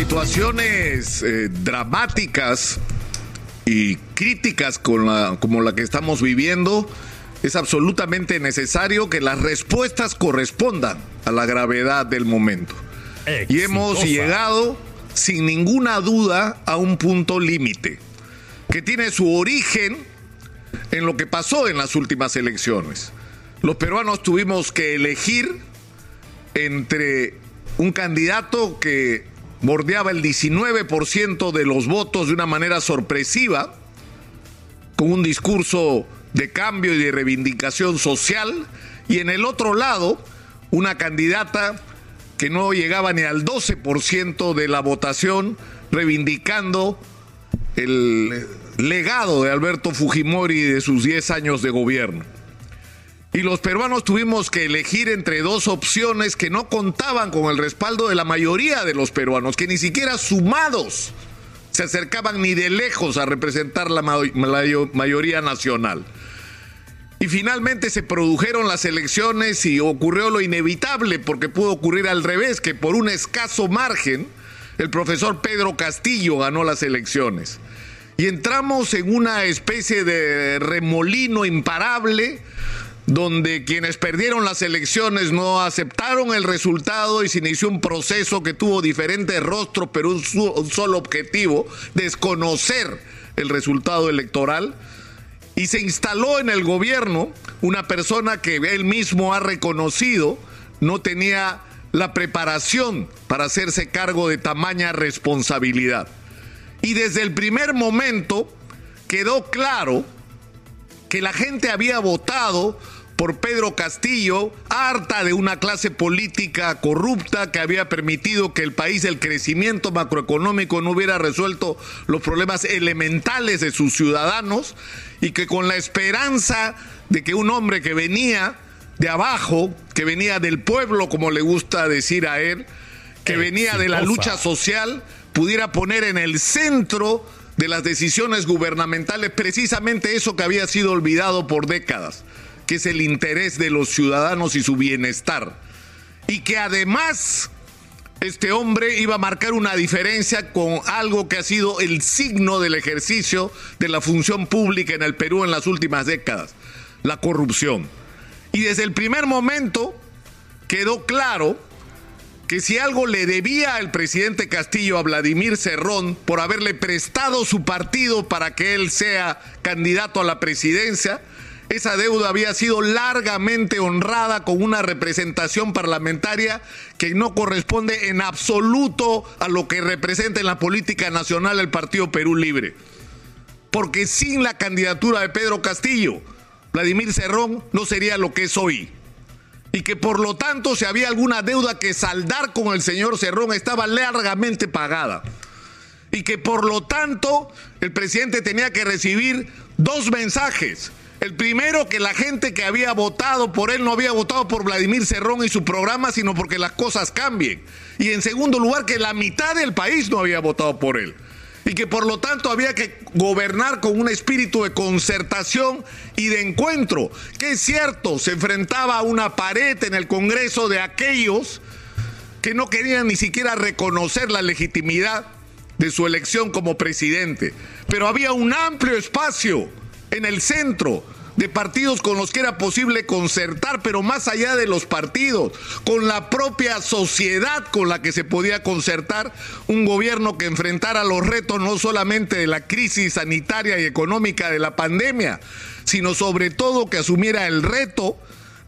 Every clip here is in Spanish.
situaciones eh, dramáticas y críticas con la, como la que estamos viviendo, es absolutamente necesario que las respuestas correspondan a la gravedad del momento. Y hemos llegado, sin ninguna duda, a un punto límite, que tiene su origen en lo que pasó en las últimas elecciones. Los peruanos tuvimos que elegir entre un candidato que bordeaba el 19% de los votos de una manera sorpresiva, con un discurso de cambio y de reivindicación social, y en el otro lado, una candidata que no llegaba ni al 12% de la votación, reivindicando el legado de Alberto Fujimori de sus 10 años de gobierno. Y los peruanos tuvimos que elegir entre dos opciones que no contaban con el respaldo de la mayoría de los peruanos, que ni siquiera sumados se acercaban ni de lejos a representar la, mayoría nacional. Y finalmente se produjeron las elecciones y ocurrió lo inevitable, porque pudo ocurrir al revés, que por un escaso margen el profesor Pedro Castillo ganó las elecciones. Y entramos en una especie de remolino imparable donde quienes perdieron las elecciones no aceptaron el resultado y se inició un proceso que tuvo diferentes rostros, pero un, solo objetivo, desconocer el resultado electoral. Y se instaló en el gobierno una persona que él mismo ha reconocido no tenía la preparación para hacerse cargo de tamaña responsabilidad. Y desde el primer momento quedó claro que la gente había votado por Pedro Castillo, harta de una clase política corrupta que había permitido que el país del crecimiento macroeconómico no hubiera resuelto los problemas elementales de sus ciudadanos y que con la esperanza de que un hombre que venía de abajo, que venía del pueblo, como le gusta decir a él, que venía de la lucha social, pudiera poner en el centro de las decisiones gubernamentales precisamente eso que había sido olvidado por décadas que es el interés de los ciudadanos y su bienestar. Y que además este hombre iba a marcar una diferencia con algo que ha sido el signo del ejercicio de la función pública en el Perú en las últimas décadas, la corrupción. Y desde el primer momento quedó claro que si algo le debía el presidente Castillo a Vladimir Cerrón por haberle prestado su partido para que él sea candidato a la presidencia, esa deuda había sido largamente honrada con una representación parlamentaria que no corresponde en absoluto a lo que representa en la política nacional el Partido Perú Libre. Porque sin la candidatura de Pedro Castillo, Vladimir Cerrón no sería lo que es hoy. Y que por lo tanto, si había alguna deuda que saldar con el señor Cerrón, estaba largamente pagada. Y que por lo tanto, el presidente tenía que recibir dos mensajes el primero, que la gente que había votado por él no había votado por Vladimir Cerrón y su programa, sino porque las cosas cambien. Y en segundo lugar, que la mitad del país no había votado por él. Y que por lo tanto había que gobernar con un espíritu de concertación y de encuentro. Que es cierto, se enfrentaba a una pared en el Congreso de aquellos que no querían ni siquiera reconocer la legitimidad de su elección como presidente. Pero había un amplio espacio en el centro de partidos con los que era posible concertar, pero más allá de los partidos, con la propia sociedad con la que se podía concertar un gobierno que enfrentara los retos no solamente de la crisis sanitaria y económica de la pandemia, sino sobre todo que asumiera el reto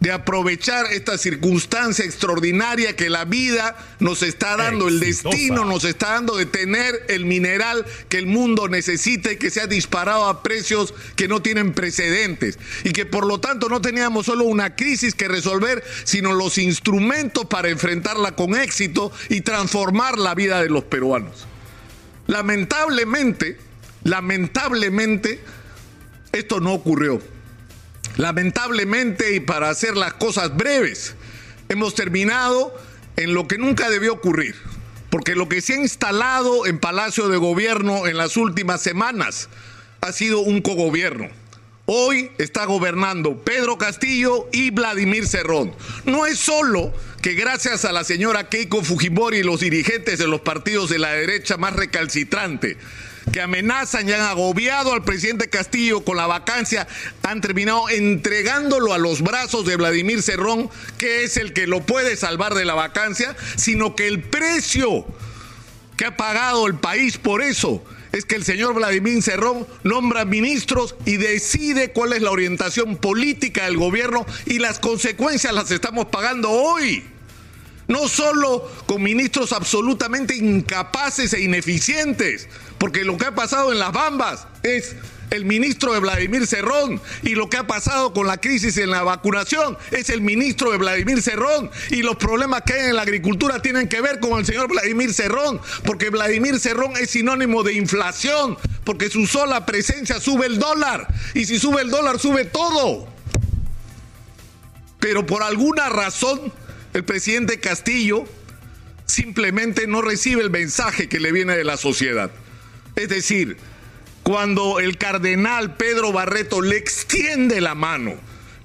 de aprovechar esta circunstancia extraordinaria que la vida nos está dando, el destino nos está dando de tener el mineral que el mundo necesita y que se ha disparado a precios que no tienen precedentes y que por lo tanto no teníamos solo una crisis que resolver, sino los instrumentos para enfrentarla con éxito y transformar la vida de los peruanos. Lamentablemente, lamentablemente, esto no ocurrió. Lamentablemente, y para hacer las cosas breves, hemos terminado en lo que nunca debió ocurrir. Porque lo que se ha instalado en Palacio de Gobierno en las últimas semanas ha sido un cogobierno. Hoy está gobernando Pedro Castillo y Vladimir Cerrón. No es solo que gracias a la señora Keiko Fujimori y los dirigentes de los partidos de la derecha más recalcitrante, que amenazan y han agobiado al presidente Castillo con la vacancia, han terminado entregándolo a los brazos de Vladimir Cerrón, que es el que lo puede salvar de la vacancia, sino que el precio que ha pagado el país por eso es que el señor Vladimir Cerrón nombra ministros y decide cuál es la orientación política del gobierno y las consecuencias las estamos pagando hoy. No solo con ministros absolutamente incapaces e ineficientes, porque lo que ha pasado en las Bambas es el ministro de Vladimir Cerrón. Y lo que ha pasado con la crisis en la vacunación es el ministro de Vladimir Cerrón. Y los problemas que hay en la agricultura tienen que ver con el señor Vladimir Cerrón, porque Vladimir Cerrón es sinónimo de inflación, porque su sola presencia sube el dólar. Y si sube el dólar, sube todo. Pero por alguna razón, el presidente Castillo simplemente no recibe el mensaje que le viene de la sociedad. Es decir, cuando el cardenal Pedro Barreto le extiende la mano,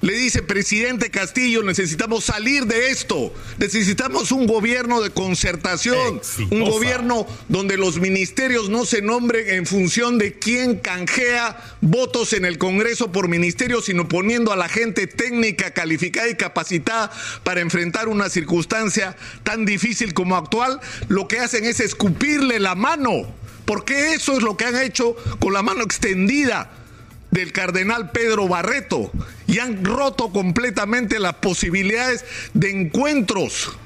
le dice, presidente Castillo, necesitamos salir de esto, necesitamos un gobierno de concertación, un gobierno donde los ministerios no se nombren en función de quién canjea votos en el Congreso por ministerio, sino poniendo a la gente técnica, calificada y capacitada para enfrentar una circunstancia tan difícil como actual, lo que hacen es escupirle la mano porque eso es lo que han hecho con la mano extendida del cardenal Pedro Barreto y han roto completamente las posibilidades de encuentros,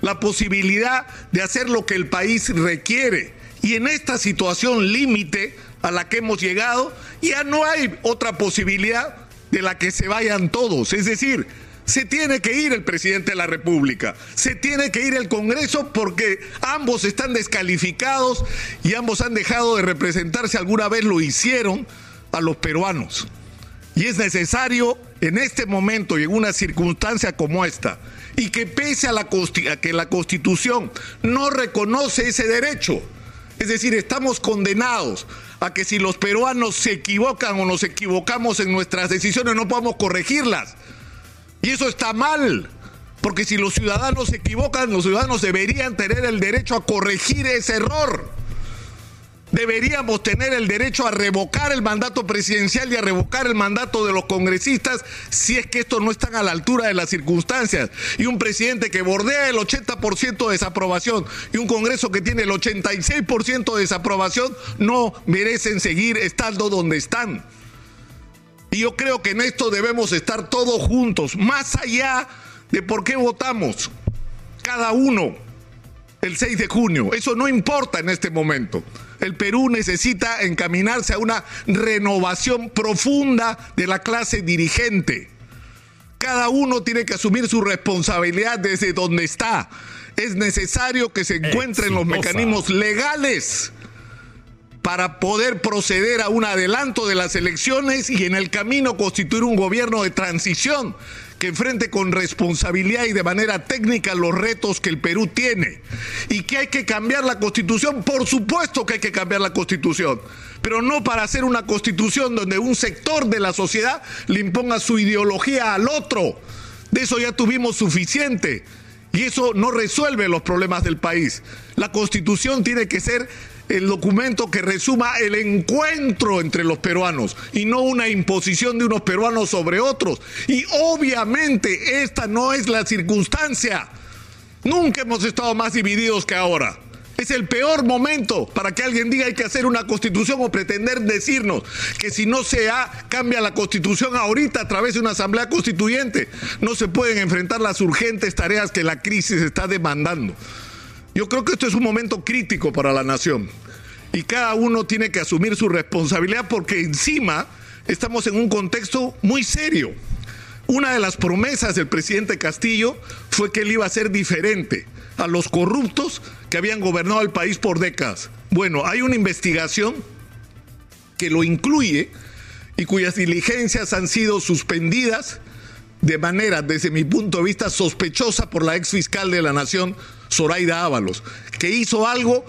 la posibilidad de hacer lo que el país requiere. Y en esta situación límite a la que hemos llegado, ya no hay otra posibilidad de la que se vayan todos. Es decir, se tiene que ir el presidente de la República, se tiene que ir el Congreso porque ambos están descalificados y ambos han dejado de representarse, alguna vez lo hicieron, a los peruanos. Y es necesario en este momento y en una circunstancia como esta, y que pese a, la a que la Constitución no reconoce ese derecho, es decir, estamos condenados a que si los peruanos se equivocan o nos equivocamos en nuestras decisiones no podamos corregirlas. Y eso está mal, porque si los ciudadanos se equivocan, los ciudadanos deberían tener el derecho a corregir ese error. Deberíamos tener el derecho a revocar el mandato presidencial y a revocar el mandato de los congresistas si es que estos no están a la altura de las circunstancias. Y un presidente que bordea el 80% de desaprobación y un Congreso que tiene el 86% de desaprobación no merecen seguir estando donde están. Y yo creo que en esto debemos estar todos juntos, más allá de por qué votamos cada uno el 6 de junio. Eso no importa en este momento. El Perú necesita encaminarse a una renovación profunda de la clase dirigente. Cada uno tiene que asumir su responsabilidad desde donde está. Es necesario que se encuentren los mecanismos legales para poder proceder a un adelanto de las elecciones y en el camino constituir un gobierno de transición que enfrente con responsabilidad y de manera técnica los retos que el Perú tiene. Y que hay que cambiar la constitución, por supuesto que hay que cambiar la constitución, pero no para hacer una constitución donde un sector de la sociedad le imponga su ideología al otro. De eso ya tuvimos suficiente. Y eso no resuelve los problemas del país. La constitución tiene que ser el documento que resuma el encuentro entre los peruanos y no una imposición de unos peruanos sobre otros. Y obviamente esta no es la circunstancia. Nunca hemos estado más divididos que ahora. Es el peor momento para que alguien diga hay que hacer una constitución o pretender decirnos que si no se cambia la constitución ahorita a través de una asamblea constituyente, no se pueden enfrentar las urgentes tareas que la crisis está demandando. Yo creo que esto es un momento crítico para la nación y cada uno tiene que asumir su responsabilidad porque encima estamos en un contexto muy serio. Una de las promesas del presidente Castillo fue que él iba a ser diferente a los corruptos que habían gobernado el país por décadas. Bueno, hay una investigación que lo incluye y cuyas diligencias han sido suspendidas de manera, desde mi punto de vista, sospechosa por la ex fiscal de la Nación, Zoraida Ábalos, que hizo algo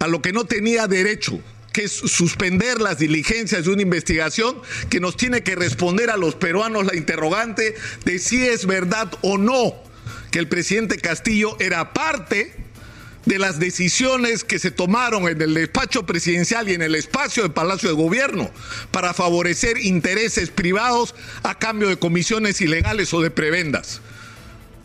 a lo que no tenía derecho que es suspender las diligencias de una investigación que nos tiene que responder a los peruanos la interrogante de si es verdad o no que el presidente Castillo era parte de las decisiones que se tomaron en el despacho presidencial y en el espacio del Palacio de Gobierno para favorecer intereses privados a cambio de comisiones ilegales o de prebendas.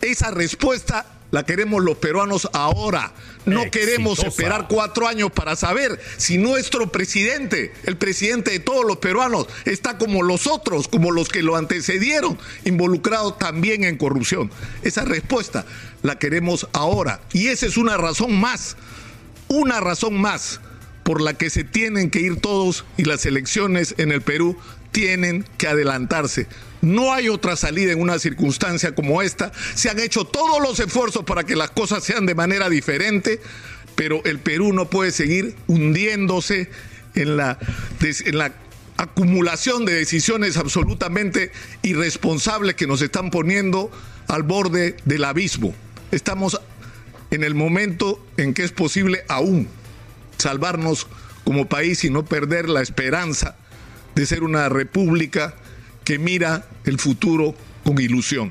Esa respuesta la queremos los peruanos ahora. No queremos esperar cuatro años para saber si nuestro presidente, el presidente de todos los peruanos, está como los otros, como los que lo antecedieron, involucrado también en corrupción. Esa respuesta la queremos ahora. Y esa es una razón más, una razón más por la que se tienen que ir todos y las elecciones en el Perú tienen que adelantarse. No hay otra salida en una circunstancia como esta. Se han hecho todos los esfuerzos para que las cosas sean de manera diferente, pero el Perú no puede seguir hundiéndose en la, en la acumulación de decisiones absolutamente irresponsables que nos están poniendo al borde del abismo. Estamos en el momento en que es posible aún salvarnos como país y no perder la esperanza de ser una república que mira el futuro con ilusión.